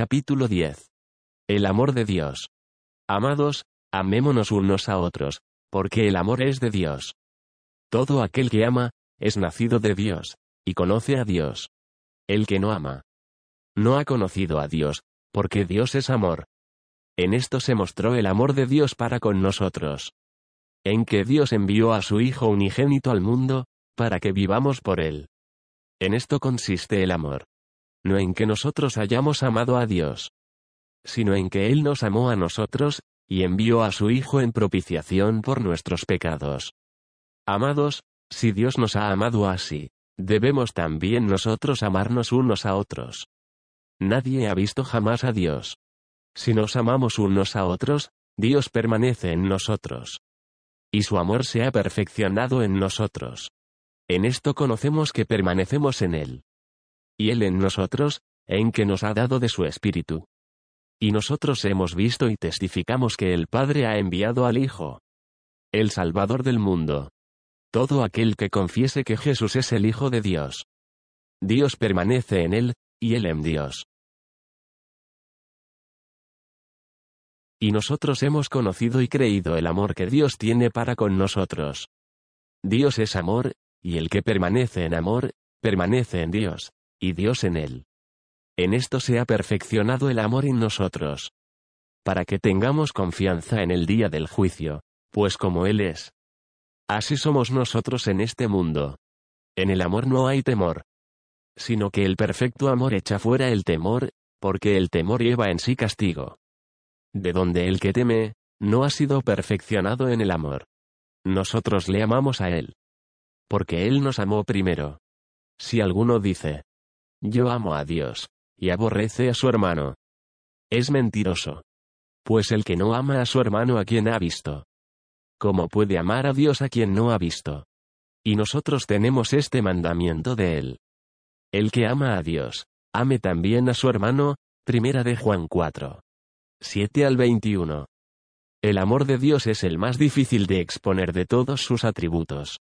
Capítulo 10. El amor de Dios. Amados, amémonos unos a otros, porque el amor es de Dios. Todo aquel que ama, es nacido de Dios, y conoce a Dios. El que no ama, no ha conocido a Dios, porque Dios es amor. En esto se mostró el amor de Dios para con nosotros. En que Dios envió a su Hijo unigénito al mundo, para que vivamos por él. En esto consiste el amor. No en que nosotros hayamos amado a Dios, sino en que Él nos amó a nosotros, y envió a su Hijo en propiciación por nuestros pecados. Amados, si Dios nos ha amado así, debemos también nosotros amarnos unos a otros. Nadie ha visto jamás a Dios. Si nos amamos unos a otros, Dios permanece en nosotros. Y su amor se ha perfeccionado en nosotros. En esto conocemos que permanecemos en Él. Y Él en nosotros, en que nos ha dado de su Espíritu. Y nosotros hemos visto y testificamos que el Padre ha enviado al Hijo. El Salvador del mundo. Todo aquel que confiese que Jesús es el Hijo de Dios. Dios permanece en él, y él en Dios. Y nosotros hemos conocido y creído el amor que Dios tiene para con nosotros. Dios es amor, y el que permanece en amor, permanece en Dios, y Dios en él. En esto se ha perfeccionado el amor en nosotros. Para que tengamos confianza en el día del juicio, pues como Él es. Así somos nosotros en este mundo. En el amor no hay temor. Sino que el perfecto amor echa fuera el temor, porque el temor lleva en sí castigo. De donde el que teme, no ha sido perfeccionado en el amor. Nosotros le amamos a Él. Porque Él nos amó primero. Si alguno dice, yo amo a Dios, y aborrece a su hermano. Es mentiroso. Pues el que no ama a su hermano a quien ha visto. ¿Cómo puede amar a Dios a quien no ha visto? Y nosotros tenemos este mandamiento de él. El que ama a Dios, ame también a su hermano, primera de Juan 4. 7 al 21. El amor de Dios es el más difícil de exponer de todos sus atributos.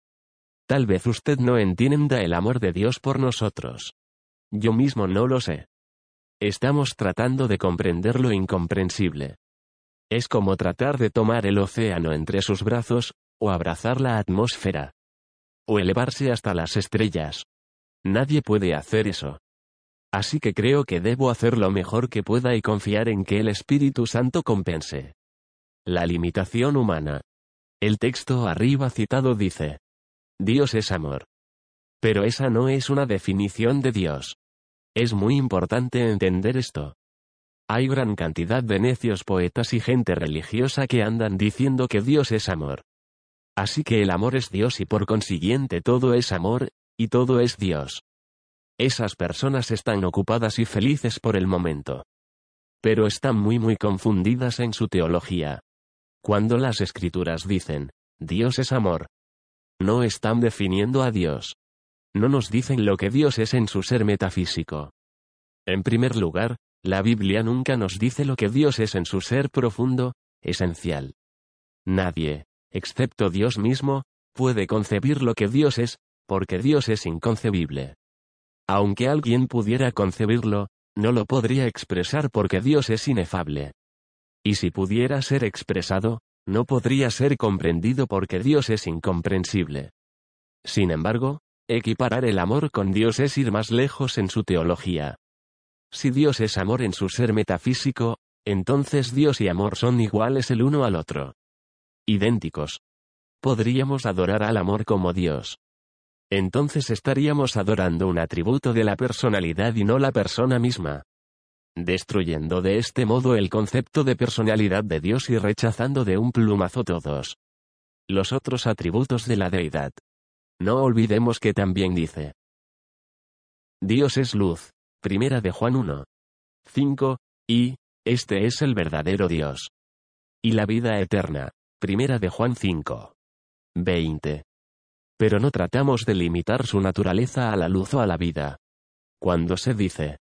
Tal vez usted no entienda el amor de Dios por nosotros. Yo mismo no lo sé. Estamos tratando de comprender lo incomprensible. Es como tratar de tomar el océano entre sus brazos, o abrazar la atmósfera. O elevarse hasta las estrellas. Nadie puede hacer eso. Así que creo que debo hacer lo mejor que pueda y confiar en que el Espíritu Santo compense. La limitación humana. El texto arriba citado dice. Dios es amor. Pero esa no es una definición de Dios. Es muy importante entender esto. Hay gran cantidad de necios poetas y gente religiosa que andan diciendo que Dios es amor. Así que el amor es Dios y por consiguiente todo es amor, y todo es Dios. Esas personas están ocupadas y felices por el momento. Pero están muy muy confundidas en su teología. Cuando las escrituras dicen, Dios es amor, no están definiendo a Dios no nos dicen lo que Dios es en su ser metafísico. En primer lugar, la Biblia nunca nos dice lo que Dios es en su ser profundo, esencial. Nadie, excepto Dios mismo, puede concebir lo que Dios es, porque Dios es inconcebible. Aunque alguien pudiera concebirlo, no lo podría expresar porque Dios es inefable. Y si pudiera ser expresado, no podría ser comprendido porque Dios es incomprensible. Sin embargo, Equiparar el amor con Dios es ir más lejos en su teología. Si Dios es amor en su ser metafísico, entonces Dios y amor son iguales el uno al otro. Idénticos. Podríamos adorar al amor como Dios. Entonces estaríamos adorando un atributo de la personalidad y no la persona misma. Destruyendo de este modo el concepto de personalidad de Dios y rechazando de un plumazo todos los otros atributos de la deidad. No olvidemos que también dice. Dios es luz. Primera de Juan 1. 5. Y, este es el verdadero Dios. Y la vida eterna. Primera de Juan 5. 20. Pero no tratamos de limitar su naturaleza a la luz o a la vida. Cuando se dice,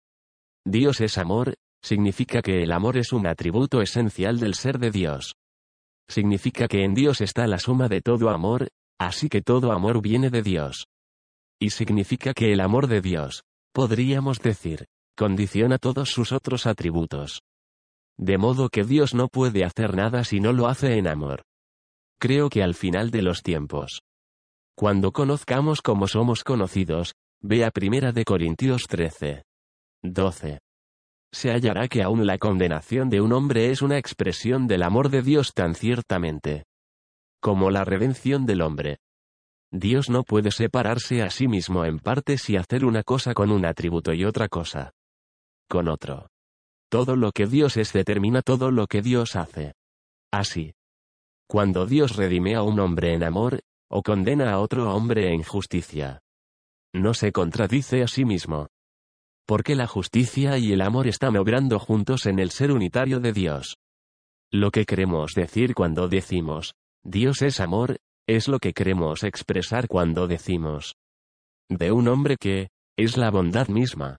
Dios es amor, significa que el amor es un atributo esencial del ser de Dios. Significa que en Dios está la suma de todo amor, Así que todo amor viene de Dios. Y significa que el amor de Dios, podríamos decir, condiciona todos sus otros atributos. De modo que Dios no puede hacer nada si no lo hace en amor. Creo que al final de los tiempos. Cuando conozcamos como somos conocidos, vea Primera de Corintios 13. 12. Se hallará que aún la condenación de un hombre es una expresión del amor de Dios tan ciertamente como la redención del hombre. Dios no puede separarse a sí mismo en partes y hacer una cosa con un atributo y otra cosa con otro. Todo lo que Dios es determina todo lo que Dios hace. Así. Cuando Dios redime a un hombre en amor, o condena a otro hombre en justicia. No se contradice a sí mismo. Porque la justicia y el amor están obrando juntos en el ser unitario de Dios. Lo que queremos decir cuando decimos, Dios es amor, es lo que queremos expresar cuando decimos de un hombre que, es la bondad misma.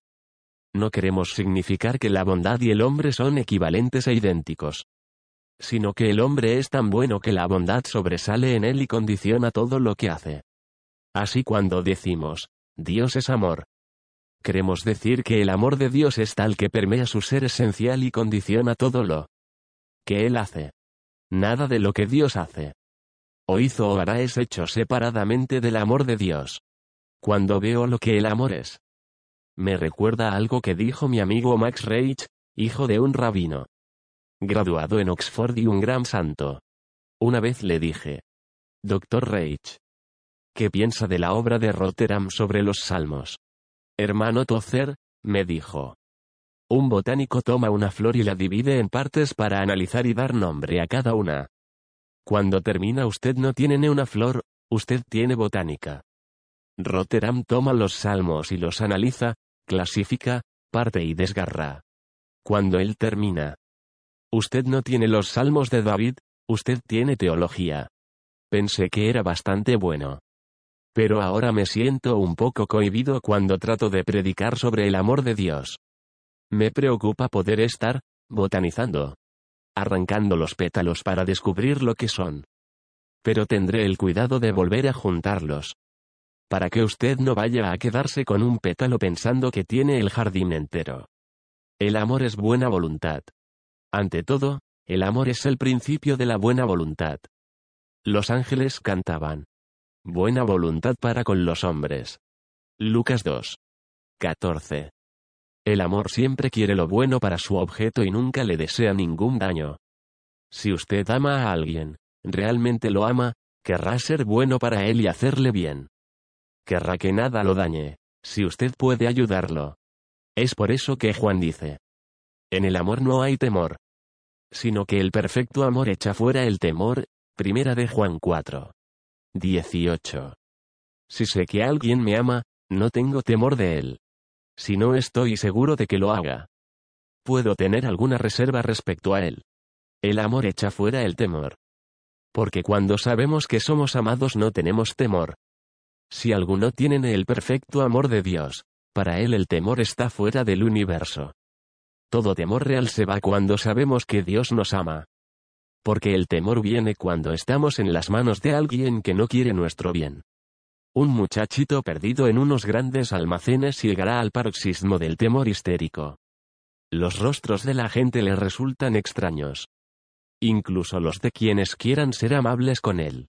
No queremos significar que la bondad y el hombre son equivalentes e idénticos. Sino que el hombre es tan bueno que la bondad sobresale en él y condiciona todo lo que hace. Así cuando decimos, Dios es amor. Queremos decir que el amor de Dios es tal que permea su ser esencial y condiciona todo lo que Él hace. Nada de lo que Dios hace o hizo o hará es hecho separadamente del amor de Dios. Cuando veo lo que el amor es. Me recuerda algo que dijo mi amigo Max Reich, hijo de un rabino. Graduado en Oxford y un gran santo. Una vez le dije. Doctor Reich. ¿Qué piensa de la obra de Rotterdam sobre los salmos? Hermano Tozer, me dijo. Un botánico toma una flor y la divide en partes para analizar y dar nombre a cada una. Cuando termina usted no tiene una flor, usted tiene botánica. Rotterdam toma los salmos y los analiza, clasifica, parte y desgarra. Cuando él termina. Usted no tiene los salmos de David, usted tiene teología. Pensé que era bastante bueno. Pero ahora me siento un poco cohibido cuando trato de predicar sobre el amor de Dios. Me preocupa poder estar, botanizando, arrancando los pétalos para descubrir lo que son. Pero tendré el cuidado de volver a juntarlos. Para que usted no vaya a quedarse con un pétalo pensando que tiene el jardín entero. El amor es buena voluntad. Ante todo, el amor es el principio de la buena voluntad. Los ángeles cantaban. Buena voluntad para con los hombres. Lucas 2. 14. El amor siempre quiere lo bueno para su objeto y nunca le desea ningún daño. Si usted ama a alguien, realmente lo ama, querrá ser bueno para él y hacerle bien. Querrá que nada lo dañe, si usted puede ayudarlo. Es por eso que Juan dice. En el amor no hay temor. Sino que el perfecto amor echa fuera el temor, primera de Juan 4. 18. Si sé que alguien me ama, no tengo temor de él si no estoy seguro de que lo haga. Puedo tener alguna reserva respecto a él. El amor echa fuera el temor. Porque cuando sabemos que somos amados no tenemos temor. Si alguno tiene el perfecto amor de Dios, para él el temor está fuera del universo. Todo temor real se va cuando sabemos que Dios nos ama. Porque el temor viene cuando estamos en las manos de alguien que no quiere nuestro bien. Un muchachito perdido en unos grandes almacenes llegará al paroxismo del temor histérico. Los rostros de la gente le resultan extraños. Incluso los de quienes quieran ser amables con él.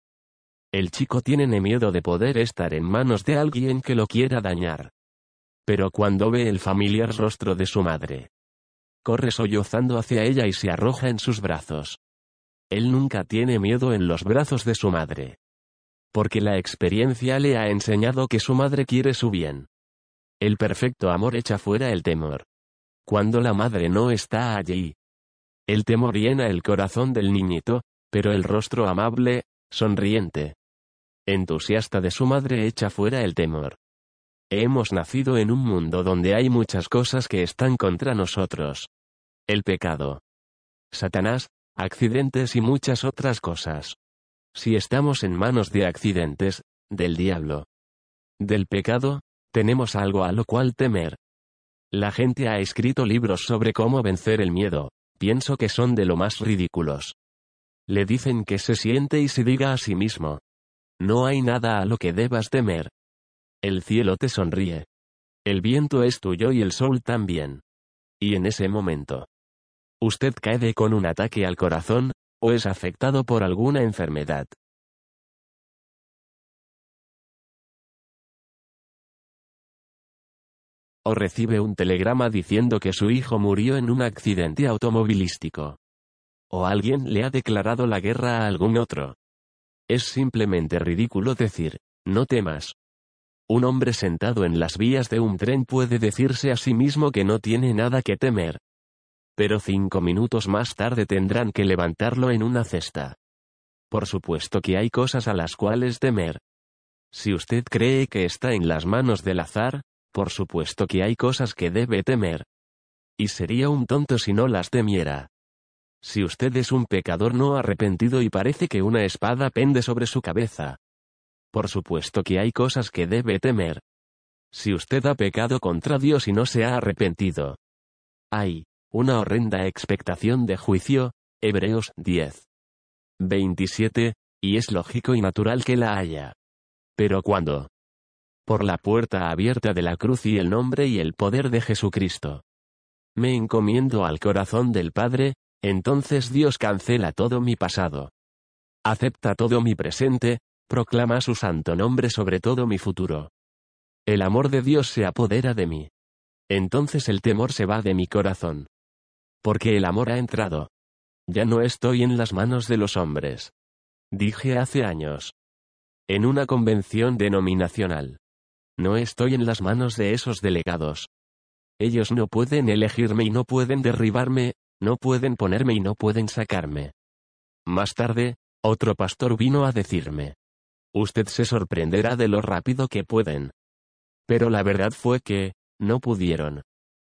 El chico tiene miedo de poder estar en manos de alguien que lo quiera dañar. Pero cuando ve el familiar rostro de su madre, corre sollozando hacia ella y se arroja en sus brazos. Él nunca tiene miedo en los brazos de su madre porque la experiencia le ha enseñado que su madre quiere su bien. El perfecto amor echa fuera el temor. Cuando la madre no está allí. El temor llena el corazón del niñito, pero el rostro amable, sonriente, entusiasta de su madre echa fuera el temor. Hemos nacido en un mundo donde hay muchas cosas que están contra nosotros. El pecado. Satanás, accidentes y muchas otras cosas. Si estamos en manos de accidentes, del diablo, del pecado, tenemos algo a lo cual temer. La gente ha escrito libros sobre cómo vencer el miedo, pienso que son de lo más ridículos. Le dicen que se siente y se diga a sí mismo. No hay nada a lo que debas temer. El cielo te sonríe. El viento es tuyo y el sol también. Y en ese momento, usted cae con un ataque al corazón, o es afectado por alguna enfermedad. O recibe un telegrama diciendo que su hijo murió en un accidente automovilístico. O alguien le ha declarado la guerra a algún otro. Es simplemente ridículo decir, no temas. Un hombre sentado en las vías de un tren puede decirse a sí mismo que no tiene nada que temer. Pero cinco minutos más tarde tendrán que levantarlo en una cesta. Por supuesto que hay cosas a las cuales temer. Si usted cree que está en las manos del azar, por supuesto que hay cosas que debe temer. Y sería un tonto si no las temiera. Si usted es un pecador no arrepentido y parece que una espada pende sobre su cabeza. Por supuesto que hay cosas que debe temer. Si usted ha pecado contra Dios y no se ha arrepentido. Hay una horrenda expectación de juicio, Hebreos 10. 27, y es lógico y natural que la haya. Pero cuando, por la puerta abierta de la cruz y el nombre y el poder de Jesucristo. Me encomiendo al corazón del Padre, entonces Dios cancela todo mi pasado. Acepta todo mi presente, proclama su santo nombre sobre todo mi futuro. El amor de Dios se apodera de mí. Entonces el temor se va de mi corazón. Porque el amor ha entrado. Ya no estoy en las manos de los hombres. Dije hace años. En una convención denominacional. No estoy en las manos de esos delegados. Ellos no pueden elegirme y no pueden derribarme, no pueden ponerme y no pueden sacarme. Más tarde, otro pastor vino a decirme. Usted se sorprenderá de lo rápido que pueden. Pero la verdad fue que, no pudieron.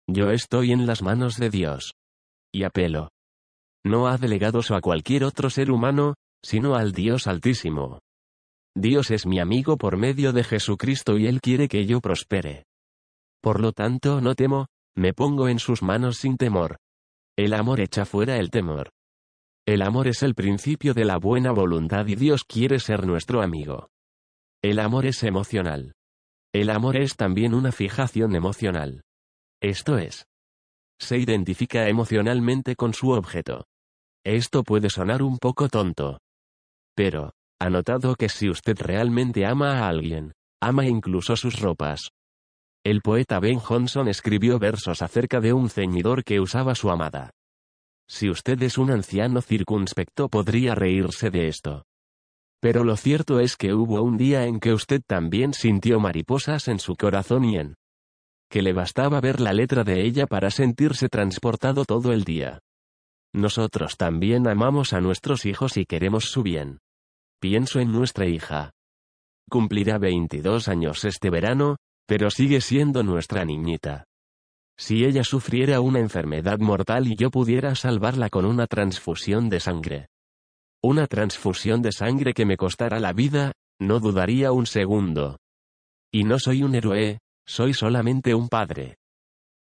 Yo estoy en las manos de Dios. Y apelo. No a delegados o a cualquier otro ser humano, sino al Dios Altísimo. Dios es mi amigo por medio de Jesucristo y Él quiere que yo prospere. Por lo tanto no temo, me pongo en sus manos sin temor. El amor echa fuera el temor. El amor es el principio de la buena voluntad y Dios quiere ser nuestro amigo. El amor es emocional. El amor es también una fijación emocional. Esto es. Se identifica emocionalmente con su objeto. Esto puede sonar un poco tonto. Pero, ha notado que si usted realmente ama a alguien, ama incluso sus ropas. El poeta Ben Jonson escribió versos acerca de un ceñidor que usaba su amada. Si usted es un anciano circunspecto podría reírse de esto. Pero lo cierto es que hubo un día en que usted también sintió mariposas en su corazón y en que le bastaba ver la letra de ella para sentirse transportado todo el día. Nosotros también amamos a nuestros hijos y queremos su bien. Pienso en nuestra hija. Cumplirá 22 años este verano, pero sigue siendo nuestra niñita. Si ella sufriera una enfermedad mortal y yo pudiera salvarla con una transfusión de sangre. Una transfusión de sangre que me costara la vida, no dudaría un segundo. Y no soy un héroe, soy solamente un padre.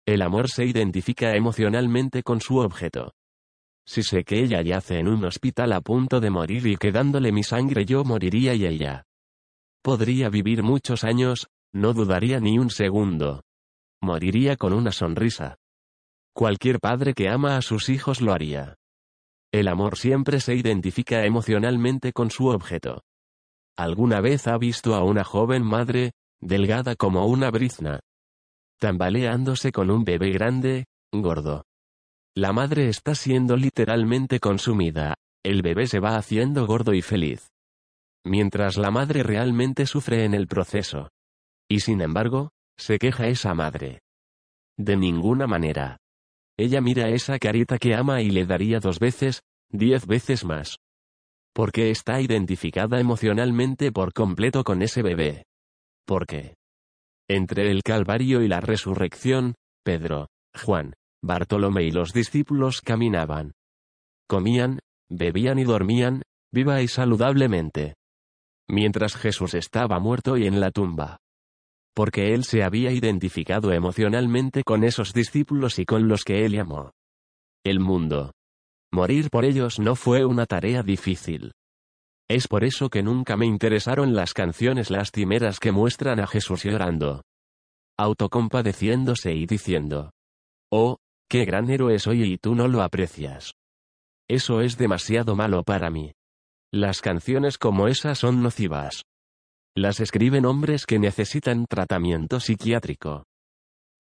El amor se identifica emocionalmente con su objeto. Si sé que ella yace en un hospital a punto de morir y quedándole mi sangre yo moriría y ella podría vivir muchos años, no dudaría ni un segundo. Moriría con una sonrisa. Cualquier padre que ama a sus hijos lo haría. El amor siempre se identifica emocionalmente con su objeto. ¿Alguna vez ha visto a una joven madre, delgada como una brizna, tambaleándose con un bebé grande, gordo? La madre está siendo literalmente consumida, el bebé se va haciendo gordo y feliz. Mientras la madre realmente sufre en el proceso. Y sin embargo, se queja esa madre. De ninguna manera. Ella mira esa carita que ama y le daría dos veces, diez veces más. Porque está identificada emocionalmente por completo con ese bebé. Porque. Entre el Calvario y la resurrección, Pedro, Juan, Bartolomé y los discípulos caminaban. Comían, bebían y dormían, viva y saludablemente. Mientras Jesús estaba muerto y en la tumba. Porque él se había identificado emocionalmente con esos discípulos y con los que él llamó. El mundo. Morir por ellos no fue una tarea difícil. Es por eso que nunca me interesaron las canciones lastimeras que muestran a Jesús llorando. Autocompadeciéndose y diciendo. Oh, Qué gran héroe soy y tú no lo aprecias. Eso es demasiado malo para mí. Las canciones como esas son nocivas. Las escriben hombres que necesitan tratamiento psiquiátrico.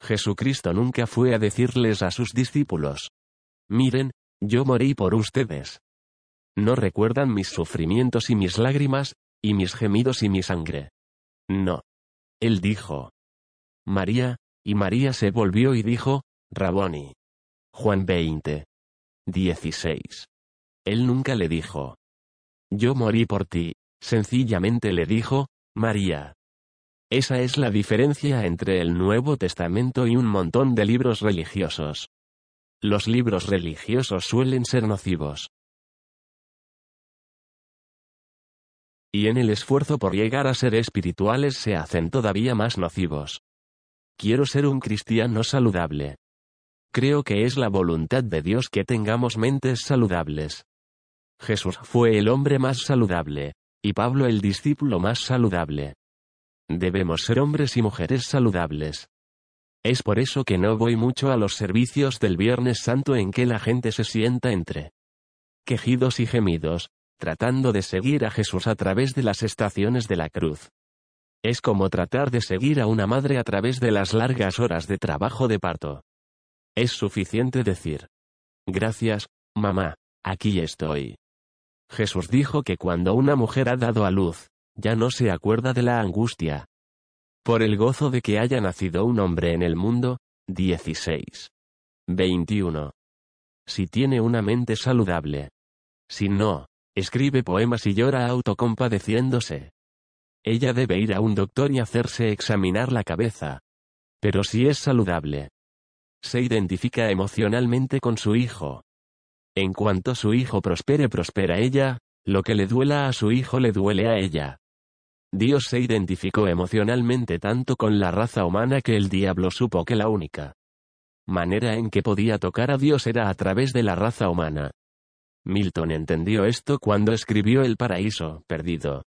Jesucristo nunca fue a decirles a sus discípulos. Miren, yo morí por ustedes. No recuerdan mis sufrimientos y mis lágrimas, y mis gemidos y mi sangre. No. Él dijo. María, y María se volvió y dijo, Raboni. Juan 20. 16. Él nunca le dijo. Yo morí por ti, sencillamente le dijo, María. Esa es la diferencia entre el Nuevo Testamento y un montón de libros religiosos. Los libros religiosos suelen ser nocivos. Y en el esfuerzo por llegar a ser espirituales se hacen todavía más nocivos. Quiero ser un cristiano saludable. Creo que es la voluntad de Dios que tengamos mentes saludables. Jesús fue el hombre más saludable, y Pablo el discípulo más saludable. Debemos ser hombres y mujeres saludables. Es por eso que no voy mucho a los servicios del Viernes Santo en que la gente se sienta entre quejidos y gemidos, tratando de seguir a Jesús a través de las estaciones de la cruz. Es como tratar de seguir a una madre a través de las largas horas de trabajo de parto. Es suficiente decir, gracias, mamá, aquí estoy. Jesús dijo que cuando una mujer ha dado a luz, ya no se acuerda de la angustia. Por el gozo de que haya nacido un hombre en el mundo, 16. 21. Si tiene una mente saludable. Si no, escribe poemas y llora autocompadeciéndose. Ella debe ir a un doctor y hacerse examinar la cabeza. Pero si es saludable. Se identifica emocionalmente con su hijo. En cuanto su hijo prospere, prospera ella, lo que le duela a su hijo le duele a ella. Dios se identificó emocionalmente tanto con la raza humana que el diablo supo que la única manera en que podía tocar a Dios era a través de la raza humana. Milton entendió esto cuando escribió El paraíso perdido.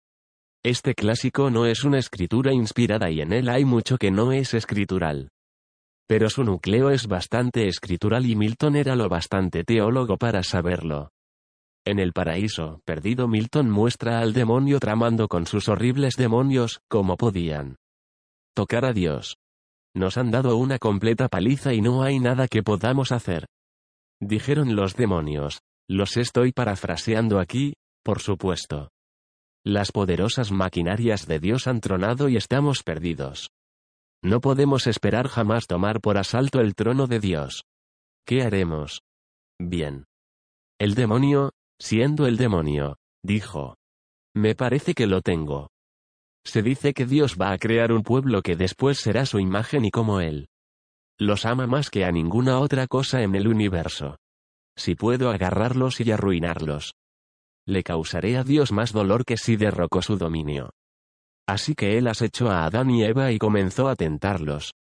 Este clásico no es una escritura inspirada y en él hay mucho que no es escritural. Pero su núcleo es bastante escritural y Milton era lo bastante teólogo para saberlo. En el paraíso perdido Milton muestra al demonio tramando con sus horribles demonios, como podían tocar a Dios. Nos han dado una completa paliza y no hay nada que podamos hacer. Dijeron los demonios. Los estoy parafraseando aquí, por supuesto. Las poderosas maquinarias de Dios han tronado y estamos perdidos. No podemos esperar jamás tomar por asalto el trono de Dios. ¿Qué haremos? Bien. El demonio, siendo el demonio, dijo. Me parece que lo tengo. Se dice que Dios va a crear un pueblo que después será su imagen y como Él. Los ama más que a ninguna otra cosa en el universo. Si puedo agarrarlos y arruinarlos. Le causaré a Dios más dolor que si derrocó su dominio. Así que Él asechó a Adán y Eva y comenzó a tentarlos.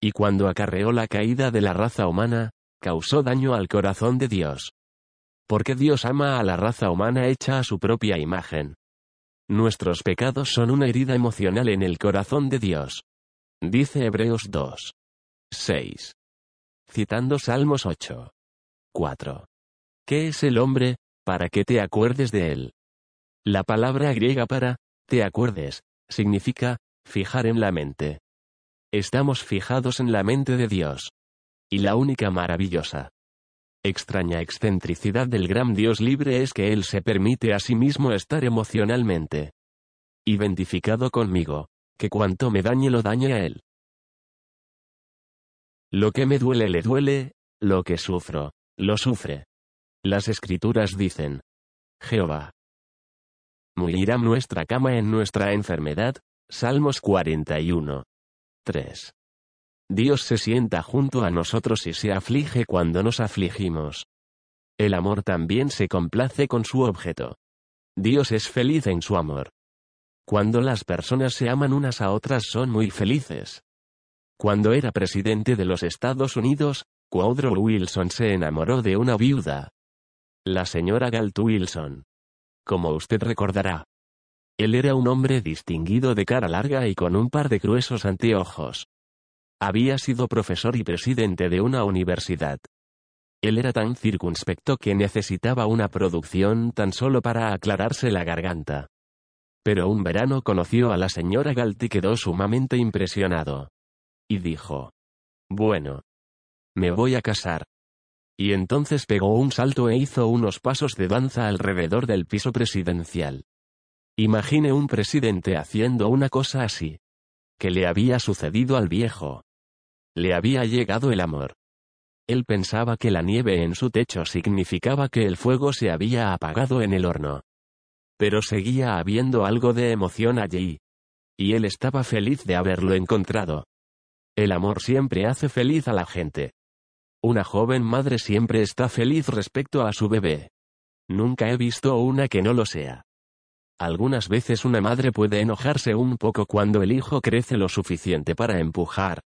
Y cuando acarreó la caída de la raza humana, causó daño al corazón de Dios. Porque Dios ama a la raza humana hecha a su propia imagen. Nuestros pecados son una herida emocional en el corazón de Dios. Dice Hebreos 2. 6. Citando Salmos 8. 4. ¿Qué es el hombre, para que te acuerdes de él? La palabra griega para, te acuerdes, significa, fijar en la mente. Estamos fijados en la mente de Dios. Y la única maravillosa, extraña excentricidad del gran Dios libre es que Él se permite a sí mismo estar emocionalmente identificado conmigo, que cuanto me dañe lo dañe a Él. Lo que me duele le duele, lo que sufro, lo sufre. Las escrituras dicen, Jehová. Morirá nuestra cama en nuestra enfermedad, Salmos 41. 3. Dios se sienta junto a nosotros y se aflige cuando nos afligimos. El amor también se complace con su objeto. Dios es feliz en su amor. Cuando las personas se aman unas a otras son muy felices. Cuando era presidente de los Estados Unidos, Woodrow Wilson se enamoró de una viuda. La señora Galt Wilson. Como usted recordará. Él era un hombre distinguido de cara larga y con un par de gruesos anteojos. Había sido profesor y presidente de una universidad. Él era tan circunspecto que necesitaba una producción tan solo para aclararse la garganta. Pero un verano conoció a la señora Galt y quedó sumamente impresionado. Y dijo, bueno, me voy a casar. Y entonces pegó un salto e hizo unos pasos de danza alrededor del piso presidencial. Imagine un presidente haciendo una cosa así. Que le había sucedido al viejo. Le había llegado el amor. Él pensaba que la nieve en su techo significaba que el fuego se había apagado en el horno. Pero seguía habiendo algo de emoción allí. Y él estaba feliz de haberlo encontrado. El amor siempre hace feliz a la gente. Una joven madre siempre está feliz respecto a su bebé. Nunca he visto una que no lo sea. Algunas veces una madre puede enojarse un poco cuando el hijo crece lo suficiente para empujar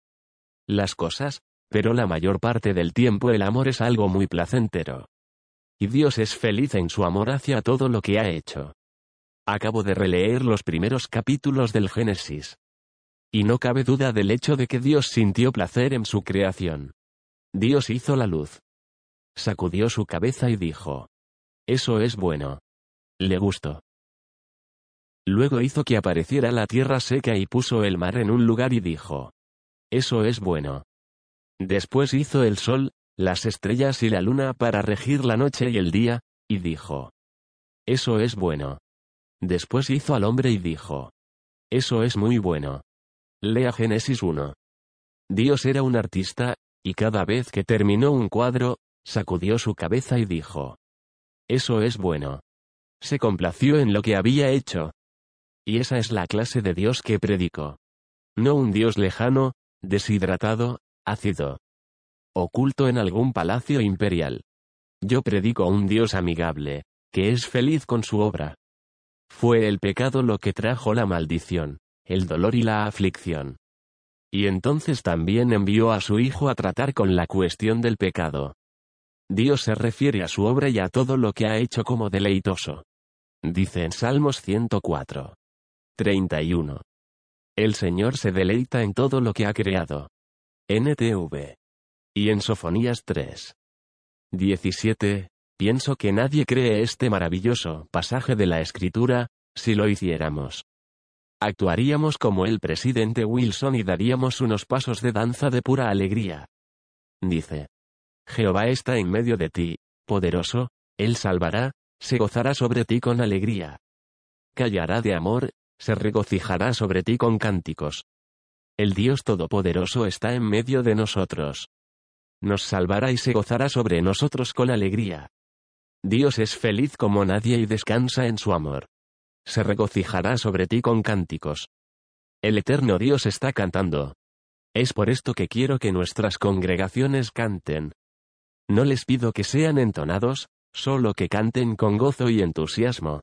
las cosas, pero la mayor parte del tiempo el amor es algo muy placentero. Y Dios es feliz en su amor hacia todo lo que ha hecho. Acabo de releer los primeros capítulos del Génesis. Y no cabe duda del hecho de que Dios sintió placer en su creación. Dios hizo la luz. Sacudió su cabeza y dijo. Eso es bueno. Le gustó. Luego hizo que apareciera la tierra seca y puso el mar en un lugar y dijo. Eso es bueno. Después hizo el sol, las estrellas y la luna para regir la noche y el día, y dijo. Eso es bueno. Después hizo al hombre y dijo. Eso es muy bueno. Lea Génesis 1. Dios era un artista, y cada vez que terminó un cuadro, sacudió su cabeza y dijo. Eso es bueno. Se complació en lo que había hecho. Y esa es la clase de Dios que predico. No un Dios lejano, deshidratado, ácido. Oculto en algún palacio imperial. Yo predico un Dios amigable, que es feliz con su obra. Fue el pecado lo que trajo la maldición, el dolor y la aflicción. Y entonces también envió a su Hijo a tratar con la cuestión del pecado. Dios se refiere a su obra y a todo lo que ha hecho como deleitoso. Dice en Salmos 104. 31. El Señor se deleita en todo lo que ha creado. NTV. Y en Sofonías 3. 17. Pienso que nadie cree este maravilloso pasaje de la Escritura, si lo hiciéramos. Actuaríamos como el presidente Wilson y daríamos unos pasos de danza de pura alegría. Dice. Jehová está en medio de ti, poderoso, él salvará, se gozará sobre ti con alegría. Callará de amor, se regocijará sobre ti con cánticos. El Dios Todopoderoso está en medio de nosotros. Nos salvará y se gozará sobre nosotros con alegría. Dios es feliz como nadie y descansa en su amor se regocijará sobre ti con cánticos. El eterno Dios está cantando. Es por esto que quiero que nuestras congregaciones canten. No les pido que sean entonados, solo que canten con gozo y entusiasmo.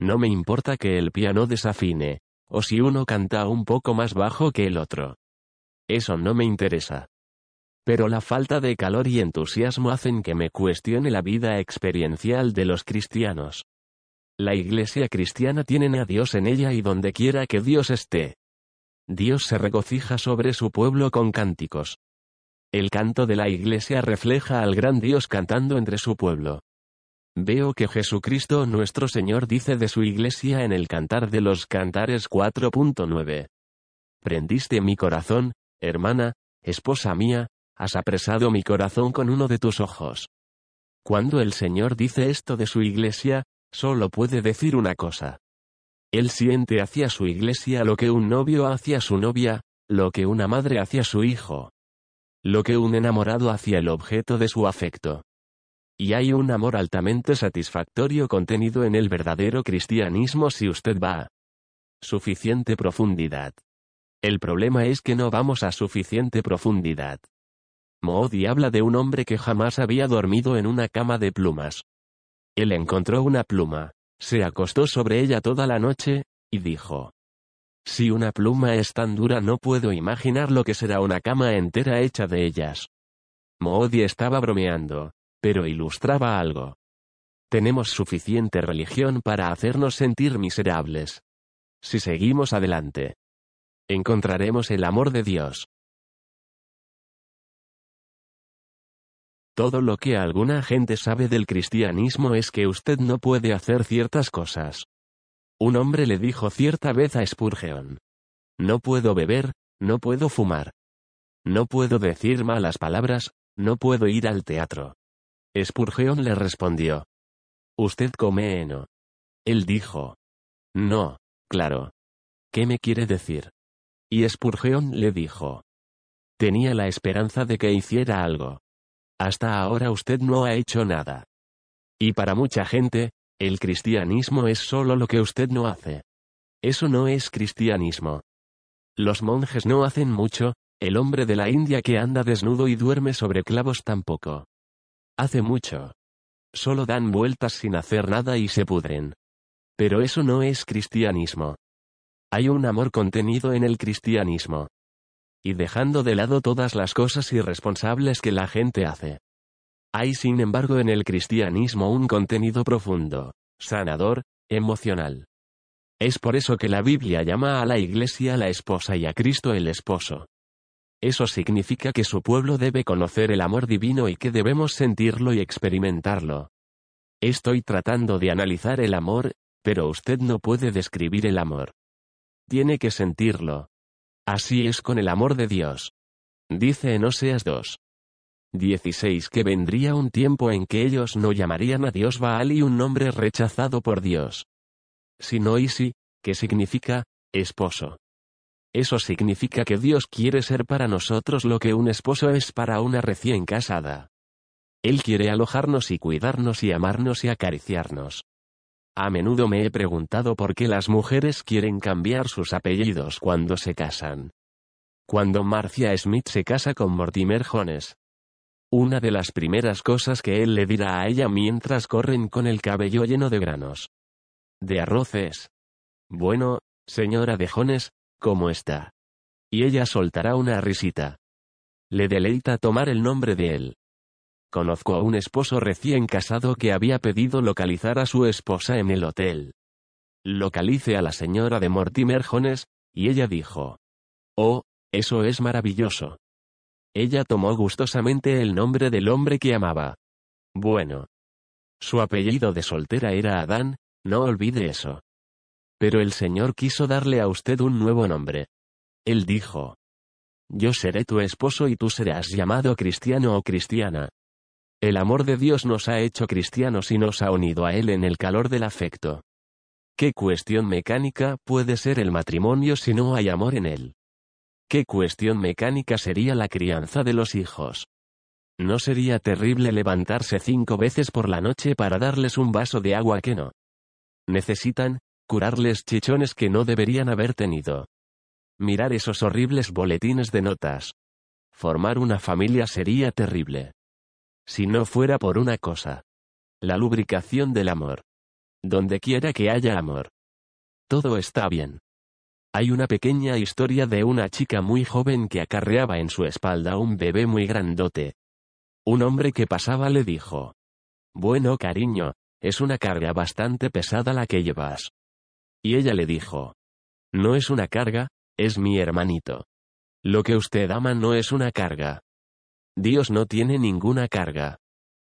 No me importa que el piano desafine, o si uno canta un poco más bajo que el otro. Eso no me interesa. Pero la falta de calor y entusiasmo hacen que me cuestione la vida experiencial de los cristianos. La iglesia cristiana tiene a Dios en ella y donde quiera que Dios esté. Dios se regocija sobre su pueblo con cánticos. El canto de la iglesia refleja al gran Dios cantando entre su pueblo. Veo que Jesucristo nuestro Señor dice de su iglesia en el Cantar de los Cantares 4.9. Prendiste mi corazón, hermana, esposa mía, has apresado mi corazón con uno de tus ojos. Cuando el Señor dice esto de su iglesia, solo puede decir una cosa. Él siente hacia su iglesia lo que un novio hacia su novia, lo que una madre hacia su hijo. Lo que un enamorado hacia el objeto de su afecto. Y hay un amor altamente satisfactorio contenido en el verdadero cristianismo si usted va a suficiente profundidad. El problema es que no vamos a suficiente profundidad. Moody habla de un hombre que jamás había dormido en una cama de plumas. Él encontró una pluma, se acostó sobre ella toda la noche, y dijo. Si una pluma es tan dura no puedo imaginar lo que será una cama entera hecha de ellas. Moody estaba bromeando, pero ilustraba algo. Tenemos suficiente religión para hacernos sentir miserables. Si seguimos adelante, encontraremos el amor de Dios. Todo lo que alguna gente sabe del cristianismo es que usted no puede hacer ciertas cosas. Un hombre le dijo cierta vez a Spurgeon. No puedo beber, no puedo fumar. No puedo decir malas palabras, no puedo ir al teatro. Spurgeon le respondió. Usted come heno. Él dijo. No, claro. ¿Qué me quiere decir? Y Spurgeon le dijo. Tenía la esperanza de que hiciera algo. Hasta ahora usted no ha hecho nada. Y para mucha gente, el cristianismo es solo lo que usted no hace. Eso no es cristianismo. Los monjes no hacen mucho, el hombre de la India que anda desnudo y duerme sobre clavos tampoco. Hace mucho. Solo dan vueltas sin hacer nada y se pudren. Pero eso no es cristianismo. Hay un amor contenido en el cristianismo. Y dejando de lado todas las cosas irresponsables que la gente hace. Hay sin embargo en el cristianismo un contenido profundo, sanador, emocional. Es por eso que la Biblia llama a la Iglesia la esposa y a Cristo el esposo. Eso significa que su pueblo debe conocer el amor divino y que debemos sentirlo y experimentarlo. Estoy tratando de analizar el amor, pero usted no puede describir el amor. Tiene que sentirlo. Así es con el amor de Dios. Dice en Oseas 2. 16 que vendría un tiempo en que ellos no llamarían a Dios Baal y un nombre rechazado por Dios sino Isi, que significa, esposo. Eso significa que Dios quiere ser para nosotros lo que un esposo es para una recién casada. Él quiere alojarnos y cuidarnos y amarnos y acariciarnos. A menudo me he preguntado por qué las mujeres quieren cambiar sus apellidos cuando se casan. Cuando Marcia Smith se casa con Mortimer Jones. Una de las primeras cosas que él le dirá a ella mientras corren con el cabello lleno de granos de arroces. Bueno, señora de Jones, ¿cómo está? Y ella soltará una risita. Le deleita tomar el nombre de él. Conozco a un esposo recién casado que había pedido localizar a su esposa en el hotel. Localice a la señora de Mortimer Jones, y ella dijo. Oh, eso es maravilloso. Ella tomó gustosamente el nombre del hombre que amaba. Bueno. Su apellido de soltera era Adán, no olvide eso. Pero el Señor quiso darle a usted un nuevo nombre. Él dijo. Yo seré tu esposo y tú serás llamado cristiano o cristiana. El amor de Dios nos ha hecho cristianos y nos ha unido a Él en el calor del afecto. ¿Qué cuestión mecánica puede ser el matrimonio si no hay amor en él? ¿Qué cuestión mecánica sería la crianza de los hijos? ¿No sería terrible levantarse cinco veces por la noche para darles un vaso de agua que no? Necesitan, curarles chichones que no deberían haber tenido. Mirar esos horribles boletines de notas. Formar una familia sería terrible. Si no fuera por una cosa. La lubricación del amor. Donde quiera que haya amor. Todo está bien. Hay una pequeña historia de una chica muy joven que acarreaba en su espalda un bebé muy grandote. Un hombre que pasaba le dijo. Bueno cariño, es una carga bastante pesada la que llevas. Y ella le dijo. No es una carga, es mi hermanito. Lo que usted ama no es una carga. Dios no tiene ninguna carga.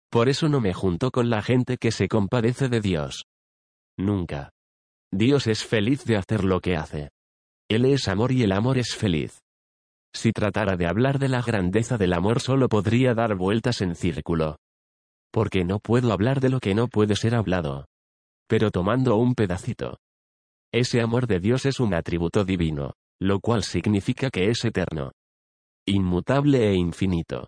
Por eso no me junto con la gente que se compadece de Dios. Nunca. Dios es feliz de hacer lo que hace. Él es amor y el amor es feliz. Si tratara de hablar de la grandeza del amor solo podría dar vueltas en círculo porque no puedo hablar de lo que no puede ser hablado. Pero tomando un pedacito. Ese amor de Dios es un atributo divino, lo cual significa que es eterno. Inmutable e infinito.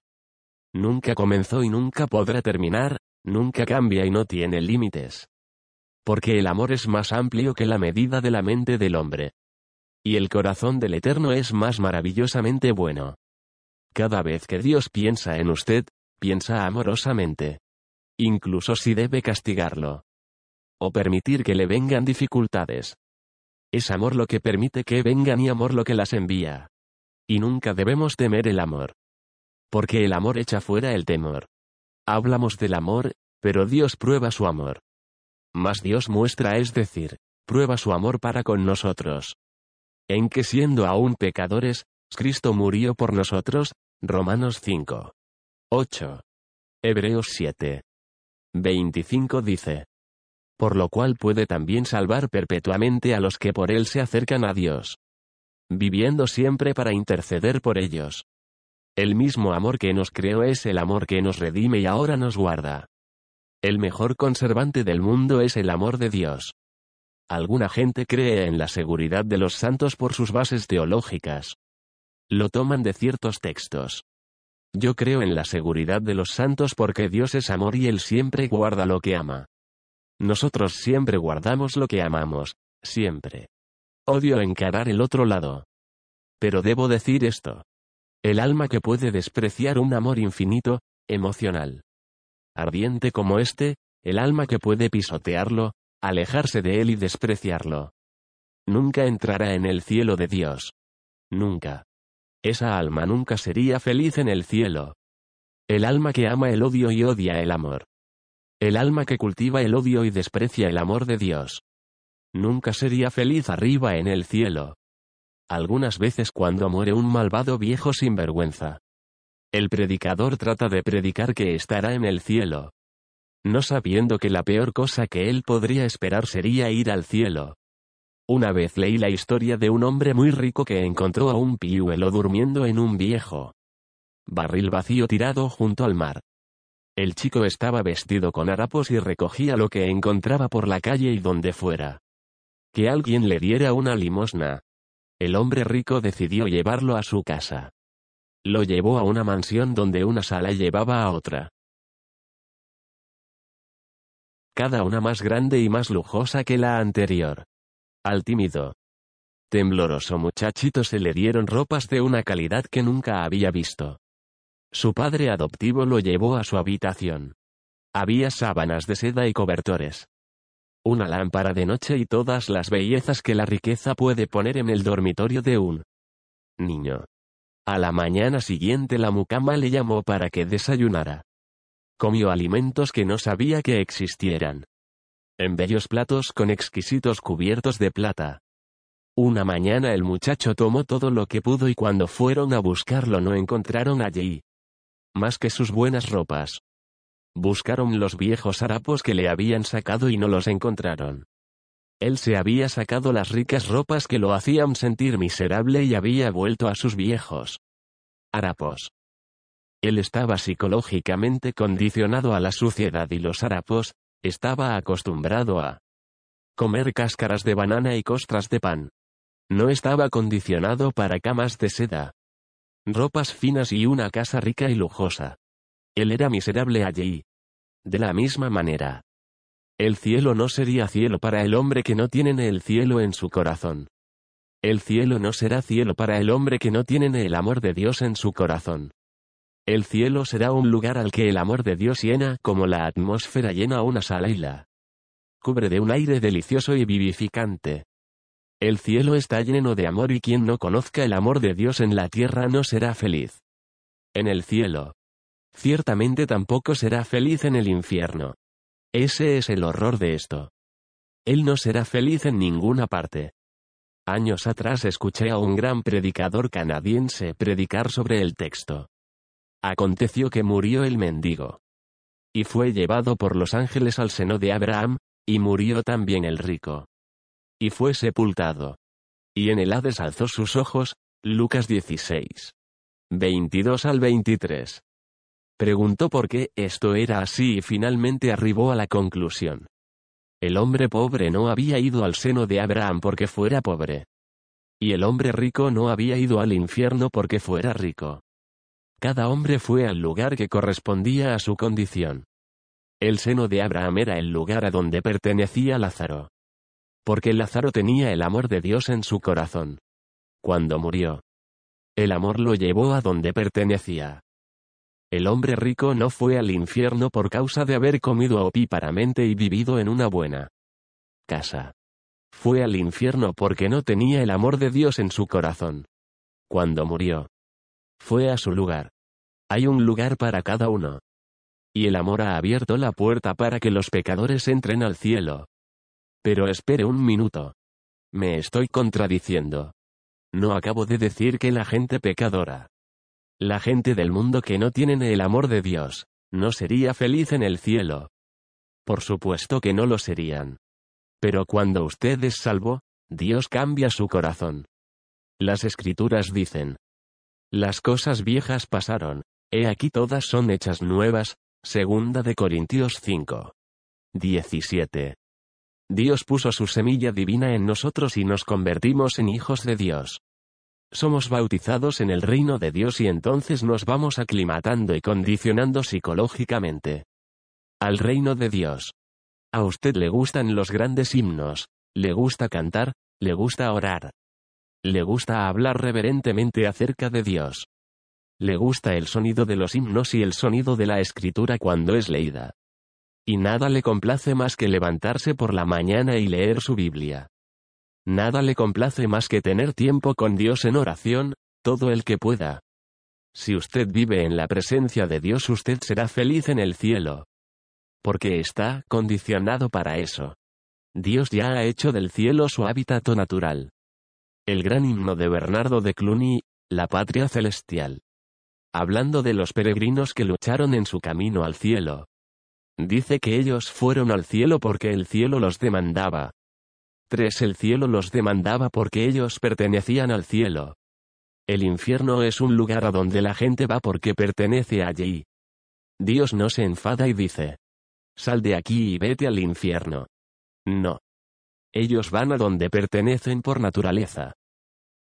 Nunca comenzó y nunca podrá terminar, nunca cambia y no tiene límites. Porque el amor es más amplio que la medida de la mente del hombre. Y el corazón del Eterno es más maravillosamente bueno. Cada vez que Dios piensa en usted, piensa amorosamente incluso si debe castigarlo. O permitir que le vengan dificultades. Es amor lo que permite que vengan y amor lo que las envía. Y nunca debemos temer el amor. Porque el amor echa fuera el temor. Hablamos del amor, pero Dios prueba su amor. Mas Dios muestra, es decir, prueba su amor para con nosotros. En que siendo aún pecadores, Cristo murió por nosotros, Romanos 5. 8. Hebreos 7. 25 dice. Por lo cual puede también salvar perpetuamente a los que por él se acercan a Dios. Viviendo siempre para interceder por ellos. El mismo amor que nos creó es el amor que nos redime y ahora nos guarda. El mejor conservante del mundo es el amor de Dios. Alguna gente cree en la seguridad de los santos por sus bases teológicas. Lo toman de ciertos textos. Yo creo en la seguridad de los santos porque Dios es amor y Él siempre guarda lo que ama. Nosotros siempre guardamos lo que amamos, siempre. Odio encarar el otro lado. Pero debo decir esto. El alma que puede despreciar un amor infinito, emocional. Ardiente como este, el alma que puede pisotearlo, alejarse de él y despreciarlo. Nunca entrará en el cielo de Dios. Nunca. Esa alma nunca sería feliz en el cielo. El alma que ama el odio y odia el amor. El alma que cultiva el odio y desprecia el amor de Dios. Nunca sería feliz arriba en el cielo. Algunas veces cuando muere un malvado viejo sin vergüenza. El predicador trata de predicar que estará en el cielo. No sabiendo que la peor cosa que él podría esperar sería ir al cielo. Una vez leí la historia de un hombre muy rico que encontró a un piuelo durmiendo en un viejo barril vacío tirado junto al mar. El chico estaba vestido con harapos y recogía lo que encontraba por la calle y donde fuera. Que alguien le diera una limosna. El hombre rico decidió llevarlo a su casa. Lo llevó a una mansión donde una sala llevaba a otra. Cada una más grande y más lujosa que la anterior. Al tímido, tembloroso muchachito se le dieron ropas de una calidad que nunca había visto. Su padre adoptivo lo llevó a su habitación. Había sábanas de seda y cobertores. Una lámpara de noche y todas las bellezas que la riqueza puede poner en el dormitorio de un niño. A la mañana siguiente la mucama le llamó para que desayunara. Comió alimentos que no sabía que existieran en bellos platos con exquisitos cubiertos de plata. Una mañana el muchacho tomó todo lo que pudo y cuando fueron a buscarlo no encontraron allí. Más que sus buenas ropas. Buscaron los viejos harapos que le habían sacado y no los encontraron. Él se había sacado las ricas ropas que lo hacían sentir miserable y había vuelto a sus viejos harapos. Él estaba psicológicamente condicionado a la suciedad y los harapos, estaba acostumbrado a comer cáscaras de banana y costras de pan. No estaba condicionado para camas de seda, ropas finas y una casa rica y lujosa. Él era miserable allí. De la misma manera. El cielo no sería cielo para el hombre que no tiene el cielo en su corazón. El cielo no será cielo para el hombre que no tiene el amor de Dios en su corazón. El cielo será un lugar al que el amor de Dios llena como la atmósfera llena una sala y la cubre de un aire delicioso y vivificante. El cielo está lleno de amor y quien no conozca el amor de Dios en la tierra no será feliz. En el cielo. Ciertamente tampoco será feliz en el infierno. Ese es el horror de esto. Él no será feliz en ninguna parte. Años atrás escuché a un gran predicador canadiense predicar sobre el texto. Aconteció que murió el mendigo. Y fue llevado por los ángeles al seno de Abraham, y murió también el rico. Y fue sepultado. Y en el Hades alzó sus ojos, Lucas 16. 22 al 23. Preguntó por qué esto era así y finalmente arribó a la conclusión. El hombre pobre no había ido al seno de Abraham porque fuera pobre. Y el hombre rico no había ido al infierno porque fuera rico. Cada hombre fue al lugar que correspondía a su condición. El seno de Abraham era el lugar a donde pertenecía Lázaro. Porque Lázaro tenía el amor de Dios en su corazón. Cuando murió, el amor lo llevó a donde pertenecía. El hombre rico no fue al infierno por causa de haber comido opíparamente y vivido en una buena casa. Fue al infierno porque no tenía el amor de Dios en su corazón. Cuando murió, fue a su lugar. Hay un lugar para cada uno. Y el amor ha abierto la puerta para que los pecadores entren al cielo. Pero espere un minuto. Me estoy contradiciendo. No acabo de decir que la gente pecadora. La gente del mundo que no tienen el amor de Dios, no sería feliz en el cielo. Por supuesto que no lo serían. Pero cuando usted es salvo, Dios cambia su corazón. Las escrituras dicen, las cosas viejas pasaron, he aquí todas son hechas nuevas, segunda de Corintios 5. 17. Dios puso su semilla divina en nosotros y nos convertimos en hijos de Dios. Somos bautizados en el reino de Dios y entonces nos vamos aclimatando y condicionando psicológicamente al reino de Dios. A usted le gustan los grandes himnos, le gusta cantar, le gusta orar. Le gusta hablar reverentemente acerca de Dios. Le gusta el sonido de los himnos y el sonido de la escritura cuando es leída. Y nada le complace más que levantarse por la mañana y leer su Biblia. Nada le complace más que tener tiempo con Dios en oración, todo el que pueda. Si usted vive en la presencia de Dios usted será feliz en el cielo. Porque está condicionado para eso. Dios ya ha hecho del cielo su hábitat natural. El gran himno de Bernardo de Cluny, La Patria Celestial. Hablando de los peregrinos que lucharon en su camino al cielo. Dice que ellos fueron al cielo porque el cielo los demandaba. 3. El cielo los demandaba porque ellos pertenecían al cielo. El infierno es un lugar a donde la gente va porque pertenece allí. Dios no se enfada y dice. Sal de aquí y vete al infierno. No. Ellos van a donde pertenecen por naturaleza.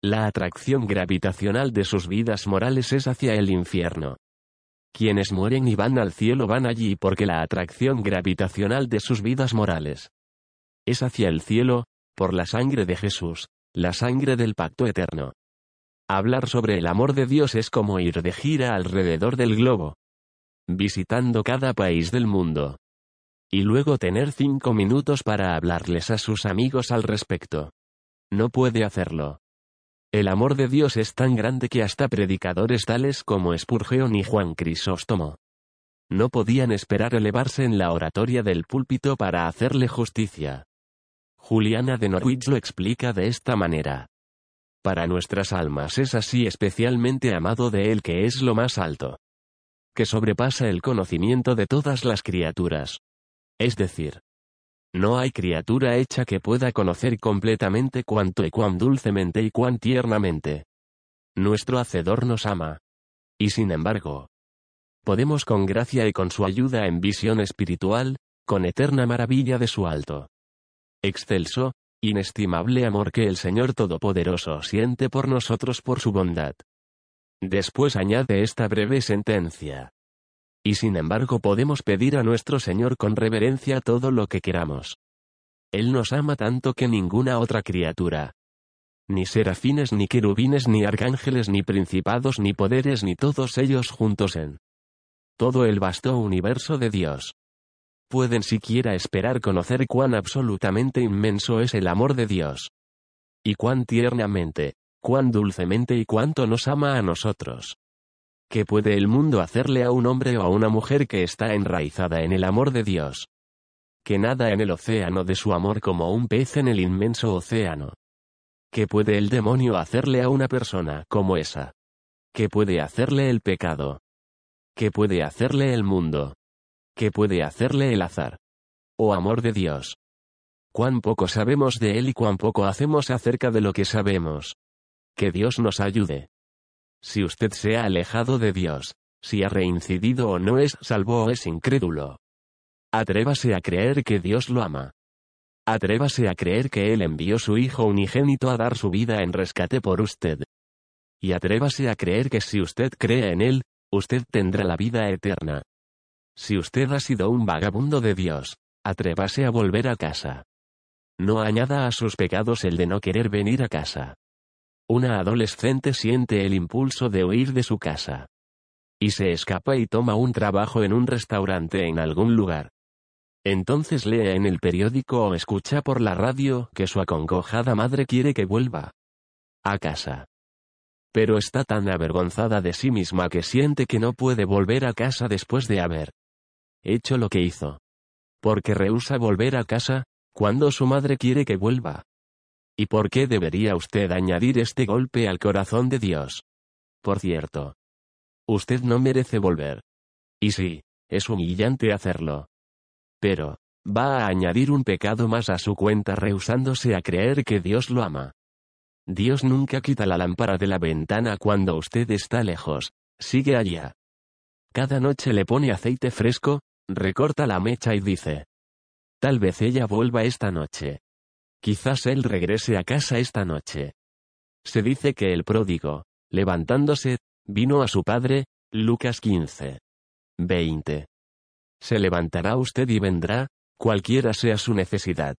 La atracción gravitacional de sus vidas morales es hacia el infierno. Quienes mueren y van al cielo van allí porque la atracción gravitacional de sus vidas morales es hacia el cielo, por la sangre de Jesús, la sangre del pacto eterno. Hablar sobre el amor de Dios es como ir de gira alrededor del globo, visitando cada país del mundo. Y luego tener cinco minutos para hablarles a sus amigos al respecto. No puede hacerlo. El amor de Dios es tan grande que hasta predicadores tales como Spurgeon y Juan Crisóstomo no podían esperar elevarse en la oratoria del púlpito para hacerle justicia. Juliana de Norwich lo explica de esta manera. Para nuestras almas es así especialmente amado de Él que es lo más alto. Que sobrepasa el conocimiento de todas las criaturas. Es decir, no hay criatura hecha que pueda conocer completamente cuánto y cuán dulcemente y cuán tiernamente. Nuestro Hacedor nos ama. Y sin embargo, podemos con gracia y con su ayuda en visión espiritual, con eterna maravilla de su alto, excelso, inestimable amor que el Señor Todopoderoso siente por nosotros por su bondad. Después añade esta breve sentencia. Y sin embargo podemos pedir a nuestro Señor con reverencia todo lo que queramos. Él nos ama tanto que ninguna otra criatura, ni serafines ni querubines ni arcángeles ni principados ni poderes ni todos ellos juntos en todo el vasto universo de Dios, pueden siquiera esperar conocer cuán absolutamente inmenso es el amor de Dios. Y cuán tiernamente, cuán dulcemente y cuánto nos ama a nosotros. ¿Qué puede el mundo hacerle a un hombre o a una mujer que está enraizada en el amor de Dios? Que nada en el océano de su amor como un pez en el inmenso océano. ¿Qué puede el demonio hacerle a una persona como esa? ¿Qué puede hacerle el pecado? ¿Qué puede hacerle el mundo? ¿Qué puede hacerle el azar? Oh amor de Dios. Cuán poco sabemos de Él y cuán poco hacemos acerca de lo que sabemos. Que Dios nos ayude. Si usted se ha alejado de Dios, si ha reincidido o no es salvo o es incrédulo. Atrévase a creer que Dios lo ama. Atrévase a creer que Él envió su Hijo unigénito a dar su vida en rescate por usted. Y atrévase a creer que si usted cree en Él, usted tendrá la vida eterna. Si usted ha sido un vagabundo de Dios, atrévase a volver a casa. No añada a sus pecados el de no querer venir a casa. Una adolescente siente el impulso de huir de su casa. Y se escapa y toma un trabajo en un restaurante en algún lugar. Entonces lee en el periódico o escucha por la radio que su acongojada madre quiere que vuelva a casa. Pero está tan avergonzada de sí misma que siente que no puede volver a casa después de haber hecho lo que hizo. Porque rehúsa volver a casa, cuando su madre quiere que vuelva. ¿Y por qué debería usted añadir este golpe al corazón de Dios? Por cierto. Usted no merece volver. Y sí. es humillante hacerlo. Pero, va a añadir un pecado más a su cuenta rehusándose a creer que Dios lo ama. Dios nunca quita la lámpara de la ventana cuando usted está lejos, sigue allá. Cada noche le pone aceite fresco, recorta la mecha y dice. Tal vez ella vuelva esta noche. Quizás él regrese a casa esta noche. Se dice que el pródigo, levantándose, vino a su padre, Lucas 15. 20. Se levantará usted y vendrá, cualquiera sea su necesidad.